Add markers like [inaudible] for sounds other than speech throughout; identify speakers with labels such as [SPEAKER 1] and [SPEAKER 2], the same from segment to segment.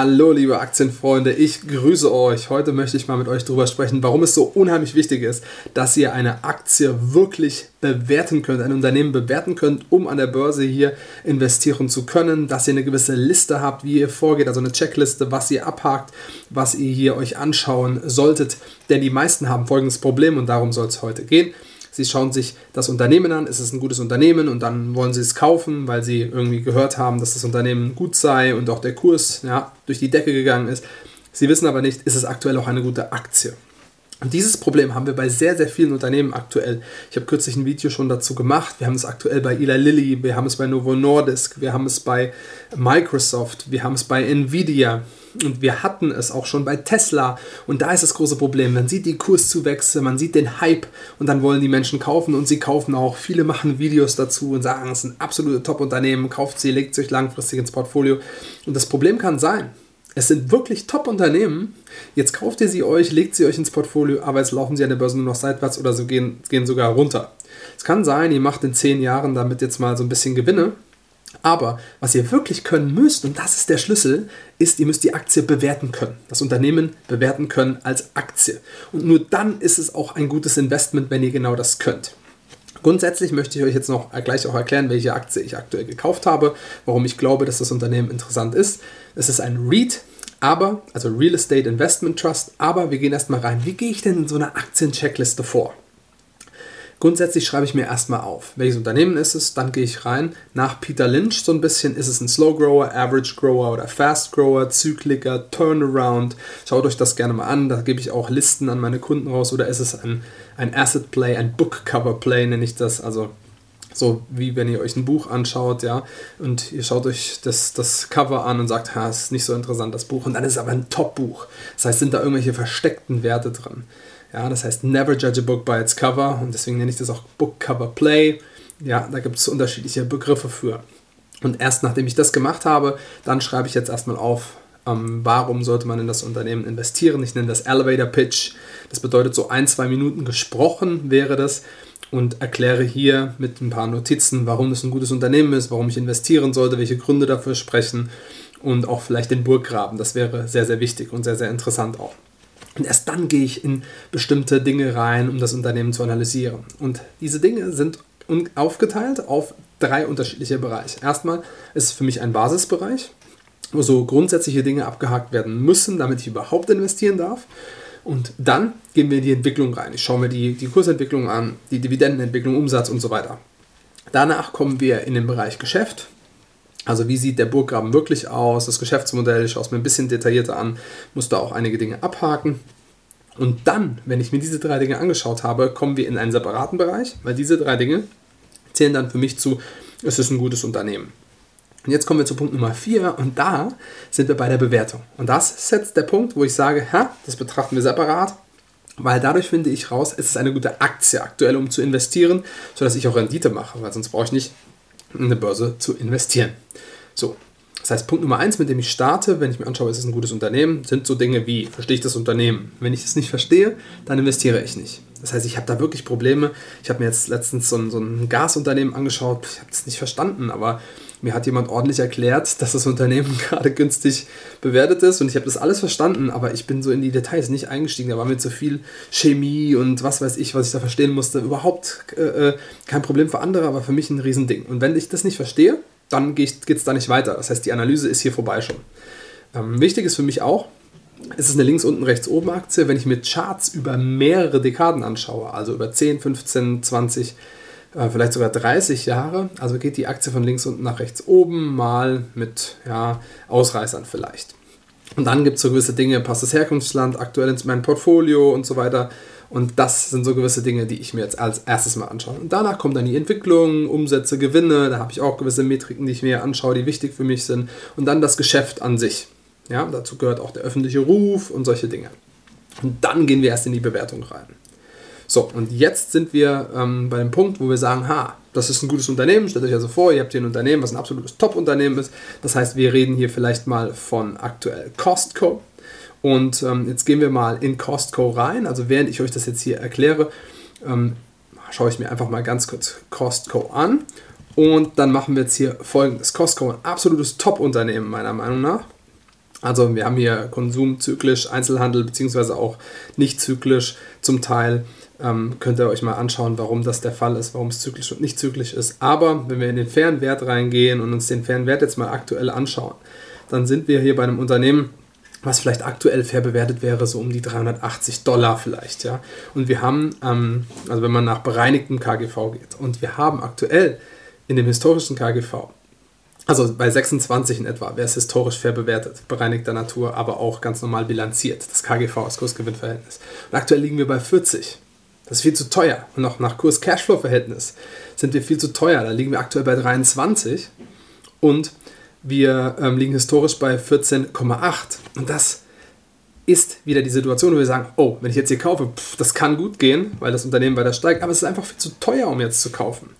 [SPEAKER 1] Hallo liebe Aktienfreunde, ich grüße euch. Heute möchte ich mal mit euch darüber sprechen, warum es so unheimlich wichtig ist, dass ihr eine Aktie wirklich bewerten könnt, ein Unternehmen bewerten könnt, um an der Börse hier investieren zu können, dass ihr eine gewisse Liste habt, wie ihr vorgeht, also eine Checkliste, was ihr abhakt, was ihr hier euch anschauen solltet. Denn die meisten haben folgendes Problem und darum soll es heute gehen. Sie schauen sich das Unternehmen an, ist es ein gutes Unternehmen und dann wollen Sie es kaufen, weil Sie irgendwie gehört haben, dass das Unternehmen gut sei und auch der Kurs ja, durch die Decke gegangen ist. Sie wissen aber nicht, ist es aktuell auch eine gute Aktie. Und dieses Problem haben wir bei sehr, sehr vielen Unternehmen aktuell. Ich habe kürzlich ein Video schon dazu gemacht. Wir haben es aktuell bei Eli Lilly, wir haben es bei Novo Nordisk, wir haben es bei Microsoft, wir haben es bei Nvidia und wir hatten es auch schon bei Tesla. Und da ist das große Problem. Man sieht die Kurszuwächse, man sieht den Hype und dann wollen die Menschen kaufen und sie kaufen auch. Viele machen Videos dazu und sagen, es sind absolute Top-Unternehmen, kauft sie, legt sie euch langfristig ins Portfolio. Und das Problem kann sein, es sind wirklich Top-Unternehmen. Jetzt kauft ihr sie euch, legt sie euch ins Portfolio, aber jetzt laufen sie an der Börse nur noch seitwärts oder so gehen, gehen sogar runter. Es kann sein, ihr macht in zehn Jahren damit jetzt mal so ein bisschen Gewinne. Aber was ihr wirklich können müsst, und das ist der Schlüssel, ist, ihr müsst die Aktie bewerten können. Das Unternehmen bewerten können als Aktie. Und nur dann ist es auch ein gutes Investment, wenn ihr genau das könnt. Grundsätzlich möchte ich euch jetzt noch gleich auch erklären, welche Aktie ich aktuell gekauft habe, warum ich glaube, dass das Unternehmen interessant ist. Es ist ein REIT, aber, also Real Estate Investment Trust, aber wir gehen erstmal rein. Wie gehe ich denn in so einer Aktiencheckliste vor? Grundsätzlich schreibe ich mir erstmal auf, welches Unternehmen ist es, dann gehe ich rein. Nach Peter Lynch so ein bisschen, ist es ein Slow Grower, Average Grower oder Fast Grower, Zykliker, Turnaround. Schaut euch das gerne mal an, da gebe ich auch Listen an meine Kunden raus. Oder ist es ein, ein Asset Play, ein Book Cover Play, nenne ich das. Also so wie wenn ihr euch ein Buch anschaut, ja, und ihr schaut euch das, das Cover an und sagt, ha, ist nicht so interessant, das Buch. Und dann ist es aber ein Top-Buch. Das heißt, sind da irgendwelche versteckten Werte drin. Ja, das heißt Never Judge a Book by its Cover und deswegen nenne ich das auch Book Cover Play. Ja, da gibt es unterschiedliche Begriffe für. Und erst nachdem ich das gemacht habe, dann schreibe ich jetzt erstmal auf, ähm, warum sollte man in das Unternehmen investieren. Ich nenne das Elevator Pitch. Das bedeutet so ein, zwei Minuten gesprochen wäre das und erkläre hier mit ein paar Notizen, warum es ein gutes Unternehmen ist, warum ich investieren sollte, welche Gründe dafür sprechen und auch vielleicht den Burggraben. Das wäre sehr, sehr wichtig und sehr, sehr interessant auch. Und erst dann gehe ich in bestimmte Dinge rein, um das Unternehmen zu analysieren. Und diese Dinge sind aufgeteilt auf drei unterschiedliche Bereiche. Erstmal ist es für mich ein Basisbereich, wo so grundsätzliche Dinge abgehakt werden müssen, damit ich überhaupt investieren darf. Und dann gehen wir in die Entwicklung rein. Ich schaue mir die, die Kursentwicklung an, die Dividendenentwicklung, Umsatz und so weiter. Danach kommen wir in den Bereich Geschäft. Also wie sieht der Burggraben wirklich aus, das Geschäftsmodell, ich schaue es mir ein bisschen detaillierter an, muss da auch einige Dinge abhaken. Und dann, wenn ich mir diese drei Dinge angeschaut habe, kommen wir in einen separaten Bereich, weil diese drei Dinge zählen dann für mich zu, es ist ein gutes Unternehmen. Und jetzt kommen wir zu Punkt Nummer 4 und da sind wir bei der Bewertung. Und das ist jetzt der Punkt, wo ich sage, ha, das betrachten wir separat, weil dadurch finde ich raus, es ist eine gute Aktie aktuell, um zu investieren, sodass ich auch Rendite mache, weil sonst brauche ich nicht in eine Börse zu investieren. So, das heißt, Punkt Nummer eins, mit dem ich starte, wenn ich mir anschaue, ist es ein gutes Unternehmen, sind so Dinge wie, verstehe ich das Unternehmen? Wenn ich es nicht verstehe, dann investiere ich nicht. Das heißt, ich habe da wirklich Probleme. Ich habe mir jetzt letztens so ein, so ein Gasunternehmen angeschaut, ich habe es nicht verstanden, aber mir hat jemand ordentlich erklärt, dass das Unternehmen [laughs] gerade günstig bewertet ist und ich habe das alles verstanden, aber ich bin so in die Details nicht eingestiegen. Da war mir zu viel Chemie und was weiß ich, was ich da verstehen musste. Überhaupt äh, äh kein Problem für andere, aber für mich ein Riesending. Und wenn ich das nicht verstehe, dann geht es da nicht weiter. Das heißt, die Analyse ist hier vorbei schon. Ähm, wichtig ist für mich auch, es ist eine links unten rechts oben Aktie, wenn ich mir Charts über mehrere Dekaden anschaue, also über 10, 15, 20, äh, vielleicht sogar 30 Jahre, also geht die Aktie von links unten nach rechts oben, mal mit ja, Ausreißern vielleicht. Und dann gibt es so gewisse Dinge, passt das Herkunftsland aktuell ins mein Portfolio und so weiter. Und das sind so gewisse Dinge, die ich mir jetzt als erstes mal anschaue. Und danach kommt dann die Entwicklung, Umsätze, Gewinne. Da habe ich auch gewisse Metriken, die ich mir anschaue, die wichtig für mich sind. Und dann das Geschäft an sich. Ja, dazu gehört auch der öffentliche Ruf und solche Dinge. Und dann gehen wir erst in die Bewertung rein. So, und jetzt sind wir ähm, bei dem Punkt, wo wir sagen, ha, das ist ein gutes Unternehmen. Stellt euch also vor, ihr habt hier ein Unternehmen, was ein absolutes Top-Unternehmen ist. Das heißt, wir reden hier vielleicht mal von aktuell Costco. Und ähm, jetzt gehen wir mal in Costco rein. Also während ich euch das jetzt hier erkläre, ähm, schaue ich mir einfach mal ganz kurz Costco an. Und dann machen wir jetzt hier folgendes. Costco, ein absolutes Top-Unternehmen meiner Meinung nach. Also wir haben hier Konsum zyklisch, Einzelhandel beziehungsweise auch nicht zyklisch zum Teil. Ähm, könnt ihr euch mal anschauen, warum das der Fall ist, warum es zyklisch und nicht zyklisch ist. Aber wenn wir in den fairen Wert reingehen und uns den fairen Wert jetzt mal aktuell anschauen, dann sind wir hier bei einem Unternehmen, was vielleicht aktuell fair bewertet wäre, so um die 380 Dollar vielleicht. Ja? Und wir haben, ähm, also wenn man nach bereinigtem KGV geht, und wir haben aktuell in dem historischen KGV also bei 26 in etwa wäre es historisch fair bewertet, bereinigter Natur, aber auch ganz normal bilanziert, das KGV, das Kursgewinnverhältnis. Und aktuell liegen wir bei 40. Das ist viel zu teuer. Und auch nach Kurs-Cashflow-Verhältnis sind wir viel zu teuer. Da liegen wir aktuell bei 23 und wir ähm, liegen historisch bei 14,8. Und das ist wieder die Situation, wo wir sagen, oh, wenn ich jetzt hier kaufe, pff, das kann gut gehen, weil das Unternehmen weiter steigt, aber es ist einfach viel zu teuer, um jetzt zu kaufen.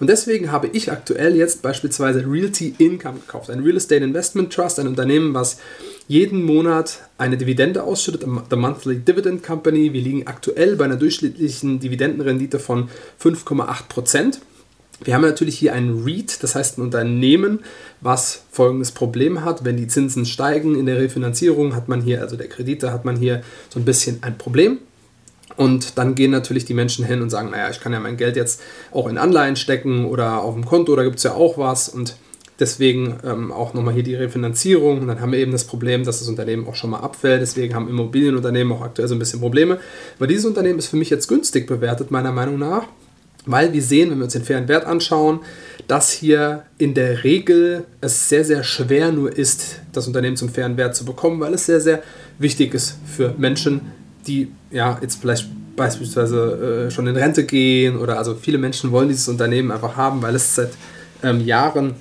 [SPEAKER 1] Und deswegen habe ich aktuell jetzt beispielsweise Realty Income gekauft, ein Real Estate Investment Trust, ein Unternehmen, was jeden Monat eine Dividende ausschüttet, The Monthly Dividend Company. Wir liegen aktuell bei einer durchschnittlichen Dividendenrendite von 5,8 Prozent. Wir haben natürlich hier ein REIT, das heißt ein Unternehmen, was folgendes Problem hat. Wenn die Zinsen steigen in der Refinanzierung, hat man hier, also der Kredite, hat man hier so ein bisschen ein Problem. Und dann gehen natürlich die Menschen hin und sagen, naja, ich kann ja mein Geld jetzt auch in Anleihen stecken oder auf dem Konto, da gibt es ja auch was. Und deswegen ähm, auch nochmal hier die Refinanzierung. Und dann haben wir eben das Problem, dass das Unternehmen auch schon mal abfällt. Deswegen haben Immobilienunternehmen auch aktuell so ein bisschen Probleme. Aber dieses Unternehmen ist für mich jetzt günstig bewertet, meiner Meinung nach. Weil wir sehen, wenn wir uns den fairen Wert anschauen, dass hier in der Regel es sehr, sehr schwer nur ist, das Unternehmen zum fairen Wert zu bekommen, weil es sehr, sehr wichtig ist für Menschen, die ja jetzt vielleicht beispielsweise äh, schon in Rente gehen oder also viele Menschen wollen dieses Unternehmen einfach haben, weil es seit ähm, Jahren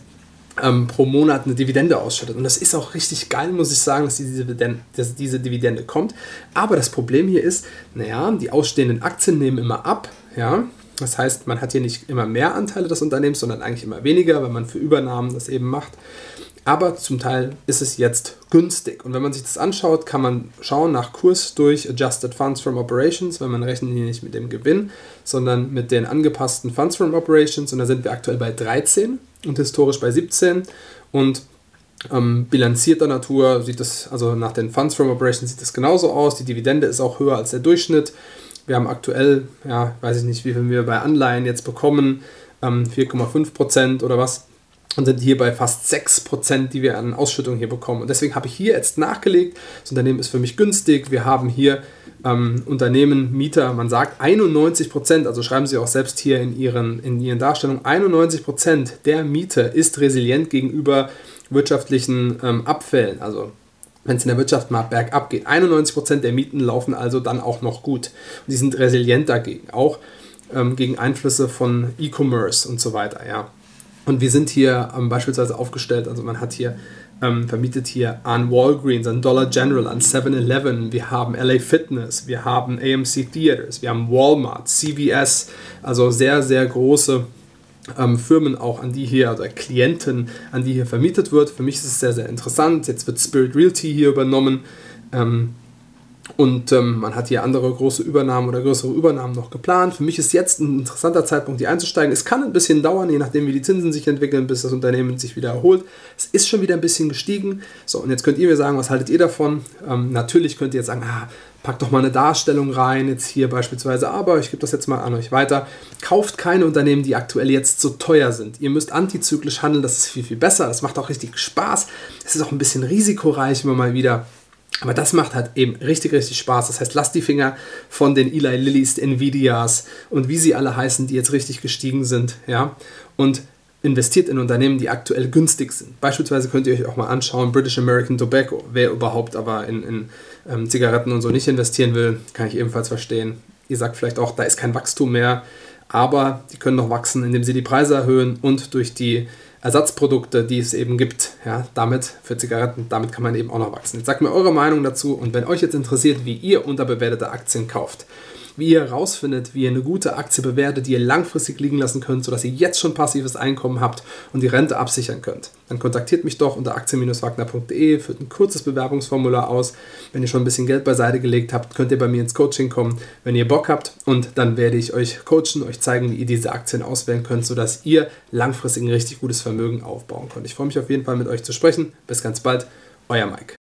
[SPEAKER 1] ähm, pro Monat eine Dividende ausschüttet. Und das ist auch richtig geil, muss ich sagen, dass diese, Dividende, dass diese Dividende kommt. Aber das Problem hier ist, naja, die ausstehenden Aktien nehmen immer ab, ja, das heißt, man hat hier nicht immer mehr Anteile des Unternehmens, sondern eigentlich immer weniger, weil man für Übernahmen das eben macht. Aber zum Teil ist es jetzt günstig. Und wenn man sich das anschaut, kann man schauen nach Kurs durch Adjusted Funds from Operations, weil man rechnet hier nicht mit dem Gewinn, sondern mit den angepassten Funds from Operations. Und da sind wir aktuell bei 13 und historisch bei 17. Und ähm, bilanzierter Natur sieht es, also nach den Funds from Operations sieht es genauso aus. Die Dividende ist auch höher als der Durchschnitt. Wir haben aktuell, ja, weiß ich nicht, wie viel wir bei Anleihen jetzt bekommen, ähm, 4,5 Prozent oder was. Und sind hier bei fast 6 Prozent, die wir an Ausschüttung hier bekommen. Und deswegen habe ich hier jetzt nachgelegt. Das Unternehmen ist für mich günstig. Wir haben hier ähm, Unternehmen, Mieter, man sagt 91 Prozent, also schreiben Sie auch selbst hier in Ihren, in Ihren Darstellungen, 91 Prozent der Miete ist resilient gegenüber wirtschaftlichen ähm, Abfällen. Also wenn es in der Wirtschaft mal bergab geht. 91% der Mieten laufen also dann auch noch gut. Und die sind resilient dagegen, auch ähm, gegen Einflüsse von E-Commerce und so weiter. Ja. Und wir sind hier ähm, beispielsweise aufgestellt, also man hat hier ähm, vermietet hier an Walgreens, an Dollar General, an 7-Eleven, wir haben LA Fitness, wir haben AMC Theaters, wir haben Walmart, CVS, also sehr, sehr große ähm, Firmen auch, an die hier, also Klienten, an die hier vermietet wird. Für mich ist es sehr, sehr interessant. Jetzt wird Spirit Realty hier übernommen. Ähm, und ähm, man hat hier andere große Übernahmen oder größere Übernahmen noch geplant. Für mich ist jetzt ein interessanter Zeitpunkt, hier einzusteigen. Es kann ein bisschen dauern, je nachdem, wie die Zinsen sich entwickeln, bis das Unternehmen sich wieder erholt. Es ist schon wieder ein bisschen gestiegen. So, und jetzt könnt ihr mir sagen, was haltet ihr davon? Ähm, natürlich könnt ihr jetzt sagen, ah, packt doch mal eine Darstellung rein, jetzt hier beispielsweise, aber ich gebe das jetzt mal an euch weiter. Kauft keine Unternehmen, die aktuell jetzt so teuer sind. Ihr müsst antizyklisch handeln, das ist viel, viel besser. Das macht auch richtig Spaß. Es ist auch ein bisschen risikoreich immer mal wieder. Aber das macht halt eben richtig, richtig Spaß. Das heißt, lasst die Finger von den Eli Lillys, Nvidias und wie sie alle heißen, die jetzt richtig gestiegen sind. Ja? Und investiert in Unternehmen, die aktuell günstig sind. Beispielsweise könnt ihr euch auch mal anschauen, British American Tobacco. Wer überhaupt aber in, in ähm, Zigaretten und so nicht investieren will, kann ich ebenfalls verstehen. Ihr sagt vielleicht auch, da ist kein Wachstum mehr, aber die können noch wachsen, indem sie die Preise erhöhen und durch die Ersatzprodukte, die es eben gibt, ja, damit für Zigaretten, damit kann man eben auch noch wachsen. Jetzt sagt mir eure Meinung dazu und wenn euch jetzt interessiert, wie ihr unterbewertete Aktien kauft, wie ihr herausfindet, wie ihr eine gute Aktie bewertet, die ihr langfristig liegen lassen könnt, sodass ihr jetzt schon passives Einkommen habt und die Rente absichern könnt. Dann kontaktiert mich doch unter aktien-wagner.de, führt ein kurzes Bewerbungsformular aus. Wenn ihr schon ein bisschen Geld beiseite gelegt habt, könnt ihr bei mir ins Coaching kommen, wenn ihr Bock habt und dann werde ich euch coachen, euch zeigen, wie ihr diese Aktien auswählen könnt, sodass ihr langfristig ein richtig gutes Vermögen aufbauen könnt. Ich freue mich auf jeden Fall mit euch zu sprechen. Bis ganz bald, euer Mike.